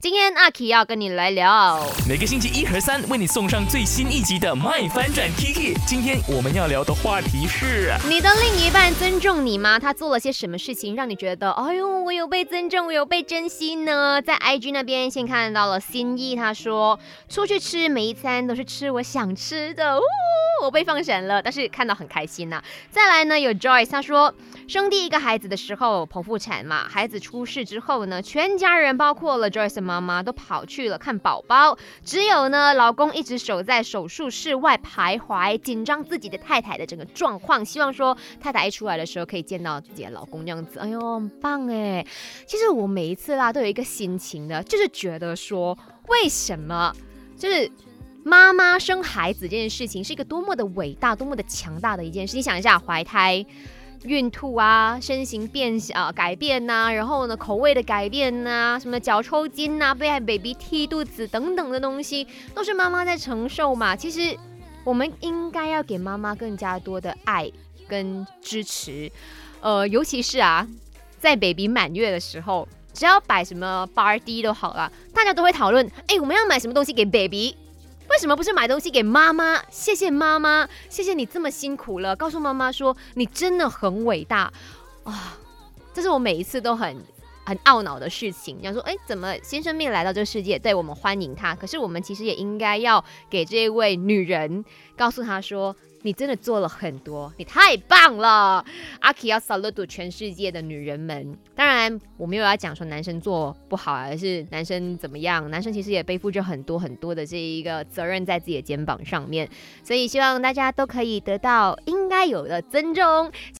今天阿 K 要跟你来聊，每个星期一和三为你送上最新一集的《麦翻转 Kiki》。今天我们要聊的话题是：你的另一半尊重你吗？他做了些什么事情让你觉得，哎呦，我有被尊重，我有被珍惜呢？在 IG 那边先看到了心意，他说出去吃每一餐都是吃我想吃的，呜，我被放神了，但是看到很开心呐。再来呢，有 Joyce，他说生第一个孩子的时候剖腹产嘛，孩子出世之后呢，全家人包括了 Joyce 的妈妈都跑去了看宝宝，只有呢老公一直守在手术室外徘徊，紧张自己的太太的整个状况，希望说太太一出来的时候可以见到自己的老公这样子。哎呦，很棒哎！其实我每一次啦都有一个心情的，就是觉得说为什么就是。妈妈生孩子这件事情是一个多么的伟大、多么的强大的一件事。你想一下，怀胎、孕吐啊，身形变小、改变呐、然后呢，口味的改变呐、什么脚抽筋呐、被 baby 踢肚子等等的东西，都是妈妈在承受嘛。其实我们应该要给妈妈更加多的爱跟支持，呃，尤其是啊，在 baby 满月的时候，只要摆什么 party 都好了，大家都会讨论，哎，我们要买什么东西给 baby。为什么不是买东西给妈妈？谢谢妈妈，谢谢你这么辛苦了。告诉妈妈说你真的很伟大啊！这是我每一次都很很懊恼的事情。想说，哎，怎么新生命来到这个世界，对我们欢迎他，可是我们其实也应该要给这位女人告诉她说。你真的做了很多，你太棒了！阿 K 要 salute 全世界的女人们。当然，我没有要讲说男生做不好，而是男生怎么样？男生其实也背负着很多很多的这一个责任在自己的肩膀上面。所以希望大家都可以得到应该有的尊重。